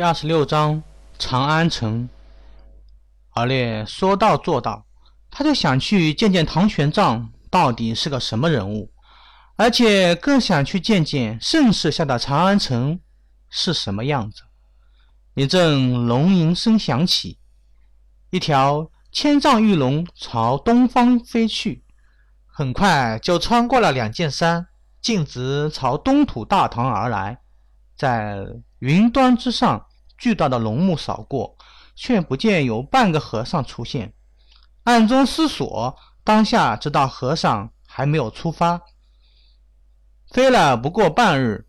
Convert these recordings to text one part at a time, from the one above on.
第二十六章长安城。敖烈说到做到，他就想去见见唐玄奘到底是个什么人物，而且更想去见见盛世下的长安城是什么样子。一阵龙吟声响起，一条千丈玉龙朝东方飞去，很快就穿过了两件山，径直朝东土大唐而来，在云端之上。巨大的龙目扫过，却不见有半个和尚出现。暗中思索，当下知道和尚还没有出发。飞了不过半日，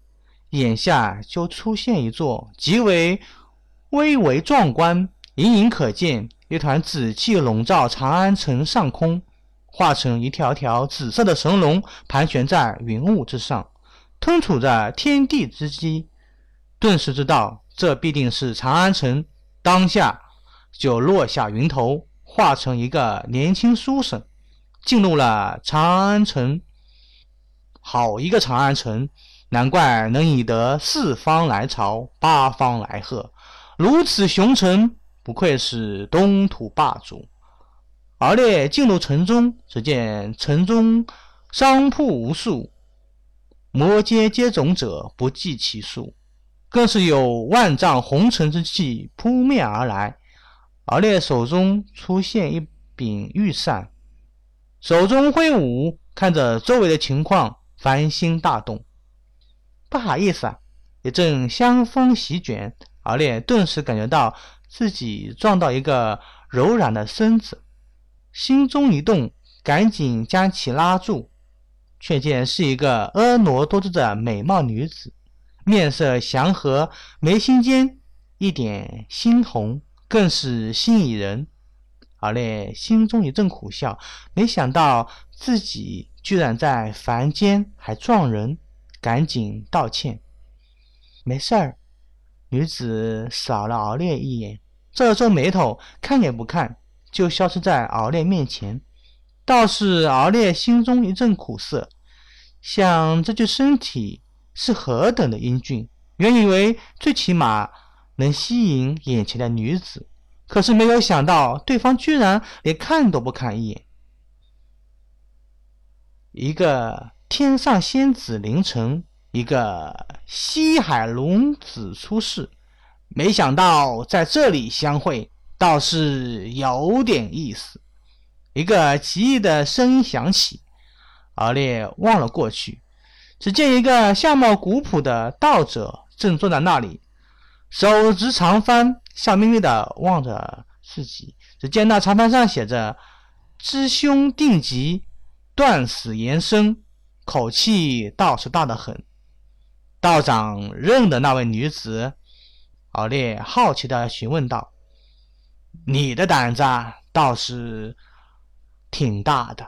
眼下就出现一座极为巍巍壮观、隐隐可见一团紫气笼罩长安城上空，化成一条条紫色的神龙盘旋在云雾之上，吞吐着天地之机。顿时知道。这必定是长安城，当下就落下云头，化成一个年轻书生，进入了长安城。好一个长安城，难怪能引得四方来朝，八方来贺，如此雄城，不愧是东土霸主。而烈进入城中，只见城中商铺无数，摩肩接踵者不计其数。更是有万丈红尘之气扑面而来，敖烈手中出现一柄玉扇，手中挥舞，看着周围的情况，凡心大动。不好意思啊！一阵香风席卷，而烈顿时感觉到自己撞到一个柔软的身子，心中一动，赶紧将其拉住，却见是一个婀娜多姿的美貌女子。面色祥和，眉心间一点猩红，更是吸引人。敖烈心中一阵苦笑，没想到自己居然在凡间还撞人，赶紧道歉：“没事儿。”女子扫了敖烈一眼，皱了皱眉头，看也不看，就消失在敖烈面前。倒是敖烈心中一阵苦涩，想这具身体。是何等的英俊！原以为最起码能吸引眼前的女子，可是没有想到对方居然连看都不看一眼。一个天上仙子临尘，一个西海龙子出世，没想到在这里相会，倒是有点意思。一个奇异的声音响起，敖烈望了过去。只见一个相貌古朴的道者正坐在那里，手执长幡，笑眯眯地望着自己。只见那长幡上写着“知凶定吉，断死延生”，口气倒是大得很。道长认得那位女子，敖烈好奇地询问道：“你的胆子倒是挺大的，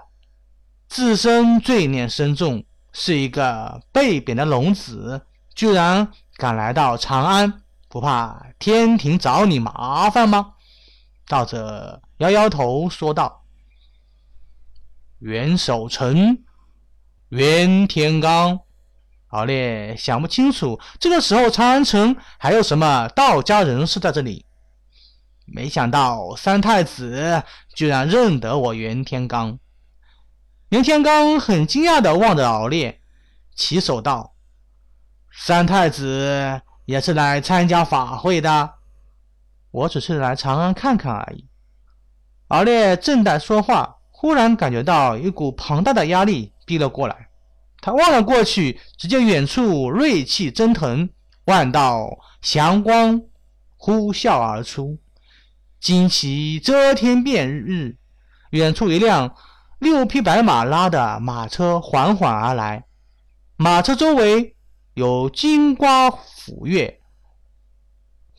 自身罪孽深重。”是一个被贬的龙子，居然敢来到长安，不怕天庭找你麻烦吗？道者摇摇头说道：“袁守诚，袁天罡。”敖烈想不清楚，这个时候长安城还有什么道家人士在这里？没想到三太子居然认得我袁天罡。袁天罡很惊讶地望着敖烈，起手道：“三太子也是来参加法会的，我只是来长安看看而已。”敖烈正在说话，忽然感觉到一股庞大的压力逼了过来。他望了过去，只见远处锐气蒸腾，万道祥光呼啸而出，旌旗遮天蔽日。远处一辆。六匹白马拉的马车缓缓而来，马车周围有金瓜斧钺、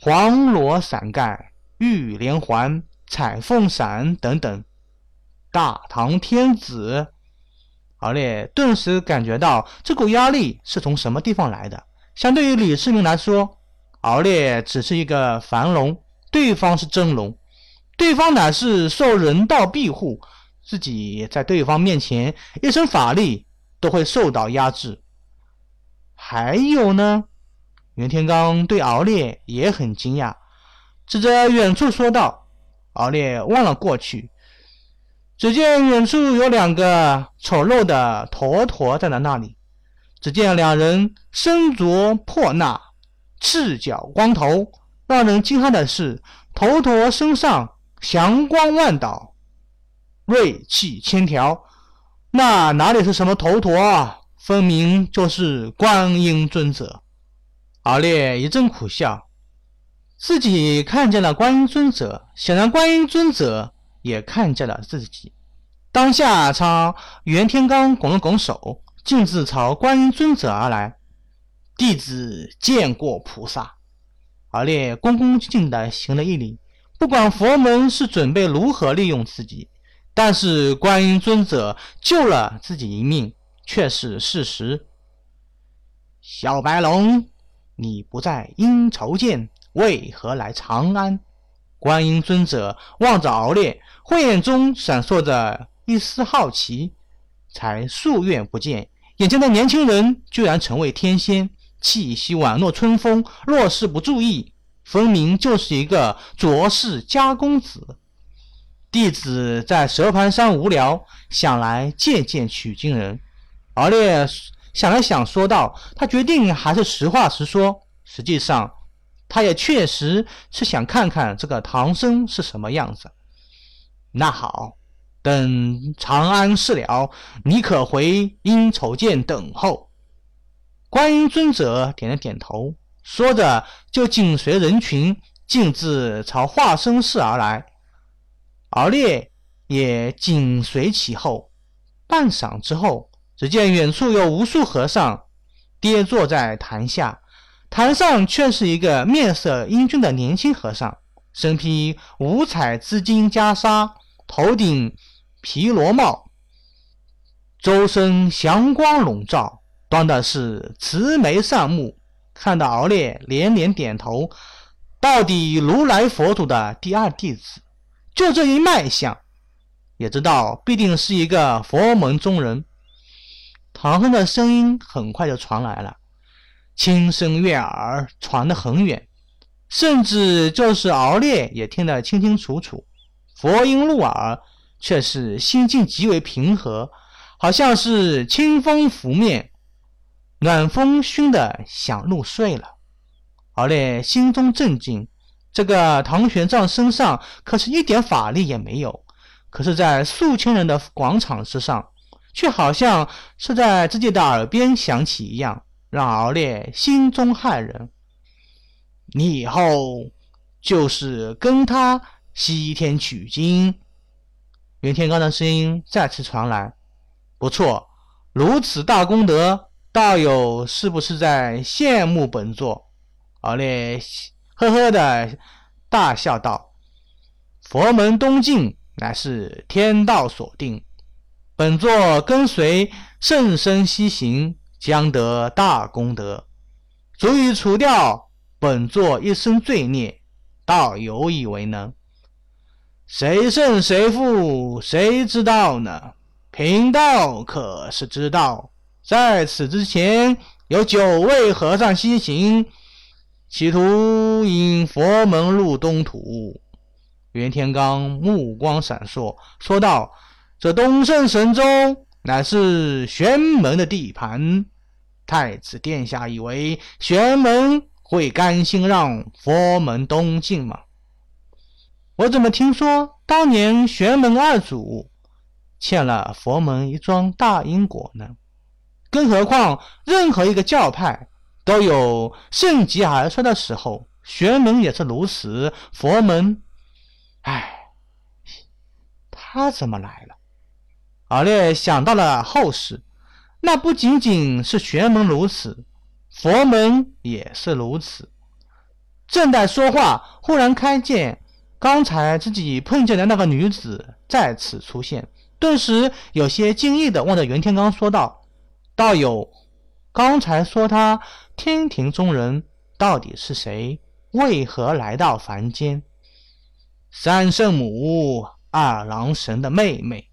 黄罗伞盖、玉连环、彩凤伞等等。大唐天子，敖烈顿时感觉到这股压力是从什么地方来的。相对于李世民来说，敖烈只是一个凡龙，对方是真龙，对方乃是受人道庇护。自己在对方面前一身法力都会受到压制。还有呢，袁天罡对敖烈也很惊讶，指着远处说道：“敖烈望了过去，只见远处有两个丑陋的驼驼站在那里。只见两人身着破衲，赤脚光头。让人惊骇的是，头陀身上祥光万道，锐气千条。那哪里是什么头陀啊？分明就是观音尊者。敖烈一阵苦笑，自己看见了观音尊者，显然观音尊者也看见了自己。当下，朝袁天罡拱了拱手，径自朝观音尊者而来。弟子见过菩萨。敖烈恭恭敬敬地行了一礼，不管佛门是准备如何利用自己，但是观音尊者救了自己一命，却是事实。小白龙，你不在阴愁涧，为何来长安？观音尊者望着敖烈，慧眼中闪烁着一丝好奇。才数月不见，眼前的年轻人居然成为天仙。气息宛若春风，若是不注意，分明就是一个卓氏家公子。弟子在蛇盘山无聊，想来见见取经人。敖烈想了想，说道：“他决定还是实话实说。实际上，他也确实是想看看这个唐僧是什么样子。”那好，等长安事了，你可回阴愁涧等候。观音尊者点了点头，说着就紧随人群径自朝化生寺而来。敖烈也紧随其后。半晌之后，只见远处有无数和尚跌坐在坛下，坛上却是一个面色英俊的年轻和尚，身披五彩织金袈裟，头顶毗罗帽，周身祥光笼罩。端的是慈眉善目，看到敖烈连连点头，到底如来佛祖的第二弟子，就这一脉相，也知道必定是一个佛门中人。唐僧的声音很快就传来了，轻声悦耳，传得很远，甚至就是敖烈也听得清清楚楚。佛音入耳，却是心境极为平和，好像是清风拂面。暖风熏得想入睡了，敖烈心中震惊。这个唐玄奘身上可是一点法力也没有，可是，在数千人的广场之上，却好像是在自己的耳边响起一样，让敖烈心中骇人。你以后就是跟他西天取经。袁天罡的声音再次传来：“不错，如此大功德。”道友是不是在羡慕本座？敖烈呵呵的大笑道：“佛门东进乃是天道所定，本座跟随圣僧西行，将得大功德，足以除掉本座一生罪孽。道友以为呢？谁胜谁负，谁知道呢？贫道可是知道。”在此之前，有九位和尚西行，企图引佛门入东土。袁天罡目光闪烁，说道：“这东胜神州乃是玄门的地盘，太子殿下以为玄门会甘心让佛门东进吗？我怎么听说当年玄门二祖欠了佛门一桩大因果呢？”更何况，任何一个教派都有盛极而衰的时候，玄门也是如此。佛门，唉，他怎么来了？敖烈想到了后世，那不仅仅是玄门如此，佛门也是如此。正在说话，忽然看见刚才自己碰见的那个女子再次出现，顿时有些惊异的望着袁天罡说道。道友，刚才说他天庭中人到底是谁？为何来到凡间？三圣母，二郎神的妹妹。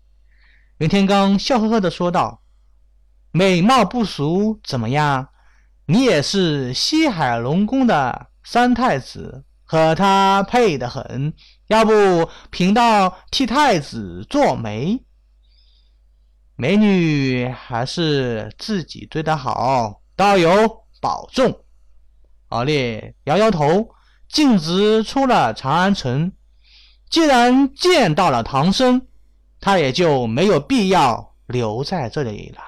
袁天罡笑呵呵的说道：“美貌不俗，怎么样？你也是西海龙宫的三太子，和他配得很。要不贫道替太子做媒？美女还是自己对的好，道友保重。敖烈摇摇头，径直出了长安城。既然见到了唐僧，他也就没有必要留在这里了。